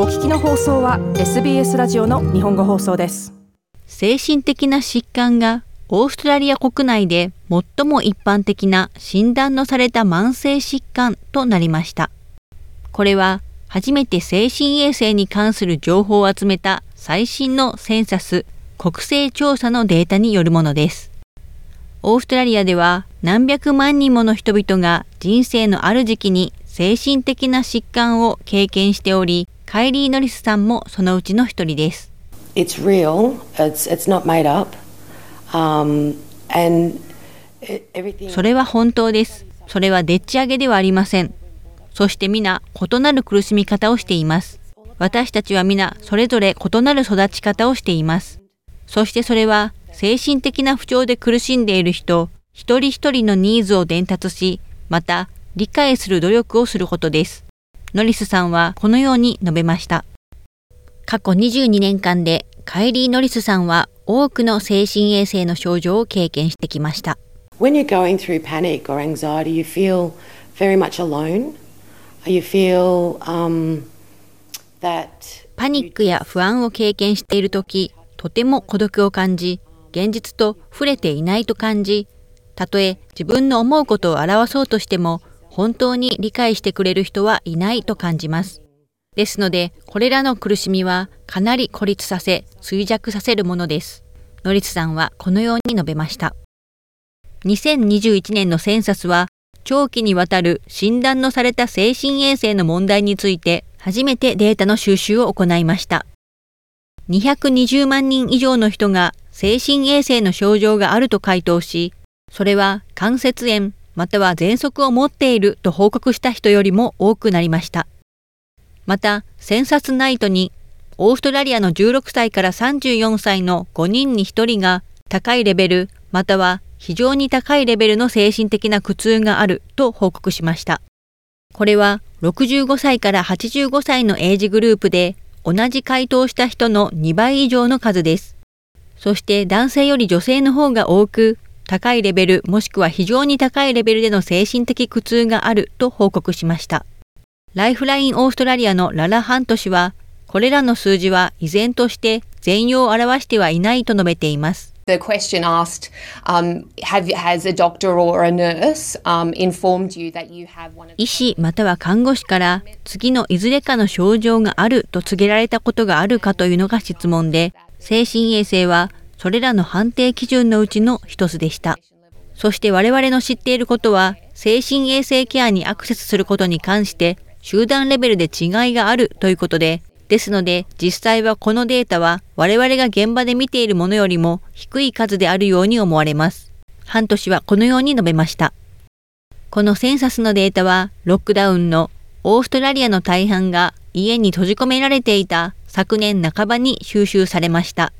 お聞きの放送は SBS ラジオの日本語放送です。精神的な疾患がオーストラリア国内で最も一般的な診断のされた慢性疾患となりました。これは初めて精神衛生に関する情報を集めた最新のセンサス国勢調査のデータによるものです。オーストラリアでは何百万人もの人々が人生のある時期に精神的な疾患を経験しておりカイリー・ノリスさんもそのうちの一人です。It's real. It's, it's not made up. Um, and それは本当です。それはでっち上げではありません。そして皆異なる苦しみ方をしています。私たちは皆それぞれ異なる育ち方をしています。そしてそれは精神的な不調で苦しんでいる人一人一人のニーズを伝達し、また理解する努力をすることです。ノリスさんはこのように述べました。過去22年間でカイリー・ノリスさんは多くの精神衛生の症状を経験してきました。When you're going through panic or anxiety, you feel very much alone. You feel, um, that パニックや不安を経験しているとき、とても孤独を感じ、現実と触れていないと感じ、たとえ自分の思うことを表そうとしても、本当に理解してくれる人はいないと感じます。ですので、これらの苦しみはかなり孤立させ、衰弱させるものです。ノリスさんはこのように述べました。2021年のセンサスは、長期にわたる診断のされた精神衛生の問題について、初めてデータの収集を行いました。220万人以上の人が精神衛生の症状があると回答し、それは関節炎、または喘息を持っていると報告した人よりも多くなりました。また、センサスナイトに、オーストラリアの16歳から34歳の5人に1人が高いレベル、または非常に高いレベルの精神的な苦痛があると報告しました。これは65歳から85歳のエイジグループで同じ回答した人の2倍以上の数です。そして男性より女性の方が多く、高いレベルもしくは非常に高いレベルでの精神的苦痛があると報告しました。ライフラインオーストラリアのララ・ハント氏は、これらの数字は依然として全容を表してはいないと述べています。The question asked, um, have, has a doctor or a nurse um, informed you that you have one of 医師または看護師から次のいずれかの症状があると告げられたことがあるかというのが質問で、精神衛生はそれらの判定基準のうちの一つでした。そして我々の知っていることは、精神衛生ケアにアクセスすることに関して集団レベルで違いがあるということで、ですので実際はこのデータは我々が現場で見ているものよりも低い数であるように思われます。半年はこのように述べました。このセンサスのデータはロックダウンのオーストラリアの大半が家に閉じ込められていた昨年半ばに収集されました。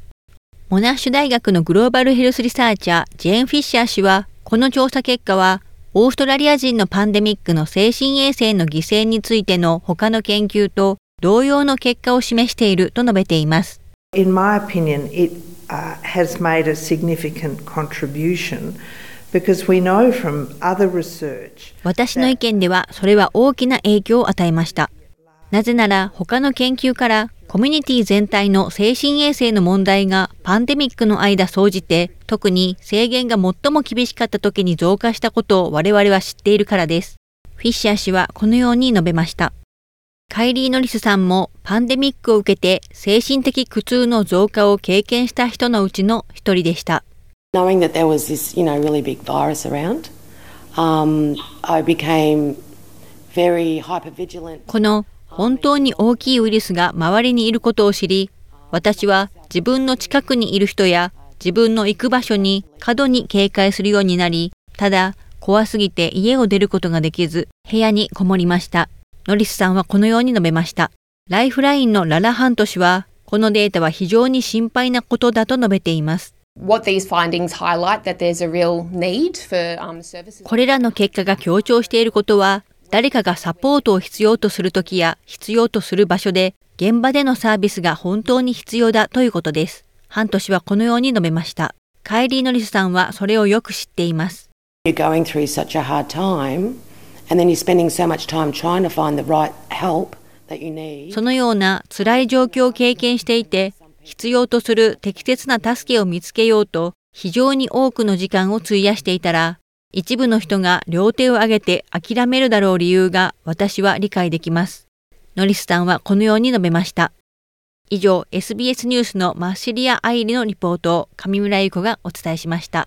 モナッシュ大学のグローバルヘルスリサーチャー、ジェーン・フィッシャー氏は、この調査結果は、オーストラリア人のパンデミックの精神衛生の犠牲についての他の研究と同様の結果を示していると述べています。In my opinion, it、uh, has made a significant contribution 私の意見ではそれは大きな影響を与えました。なぜなら他の研究からコミュニティ全体の精神衛生の問題がパンデミックの間総じて特に制限が最も厳しかった時に増加したことを我々は知っているからです。フィッシャー氏はこのように述べました。カイリー・ノリスさんもパンデミックを受けて精神的苦痛の増加を経験した人のうちの一人でした。Knowing that there was this, you know, really big virus around, um, I became この本当に大きいウイルスが周りにいることを知り、私は自分の近くにいる人や自分の行く場所に過度に警戒するようになり、ただ怖すぎて家を出ることができず、部屋にこもりました。ノリスさんはこのように述べました。ライフラインのララハント氏は、このデータは非常に心配なことだと述べています。これらの結果が強調していることは、誰かがサポートを必要とするときや必要とする場所で現場でのサービスが本当に必要だということです。ハント氏はこのように述べました。カイリー・ノリスさんはそれをよく知っています。You're going through such a hard time and then you're spending so much time trying to find the right help that you need. そのような辛い状況を経験していて、必要とする適切な助けを見つけようと、非常に多くの時間を費やしていたら、一部の人が両手を挙げて諦めるだろう理由が私は理解できます。ノリスさんはこのように述べました。以上、SBS ニュースのマッシリア・アイリのリポートを上村優子がお伝えしました。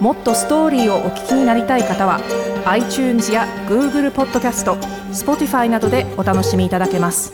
もっとストーリーをお聞きになりたい方は iTunes や Google ポッドキャスト Spotify などでお楽しみいただけます。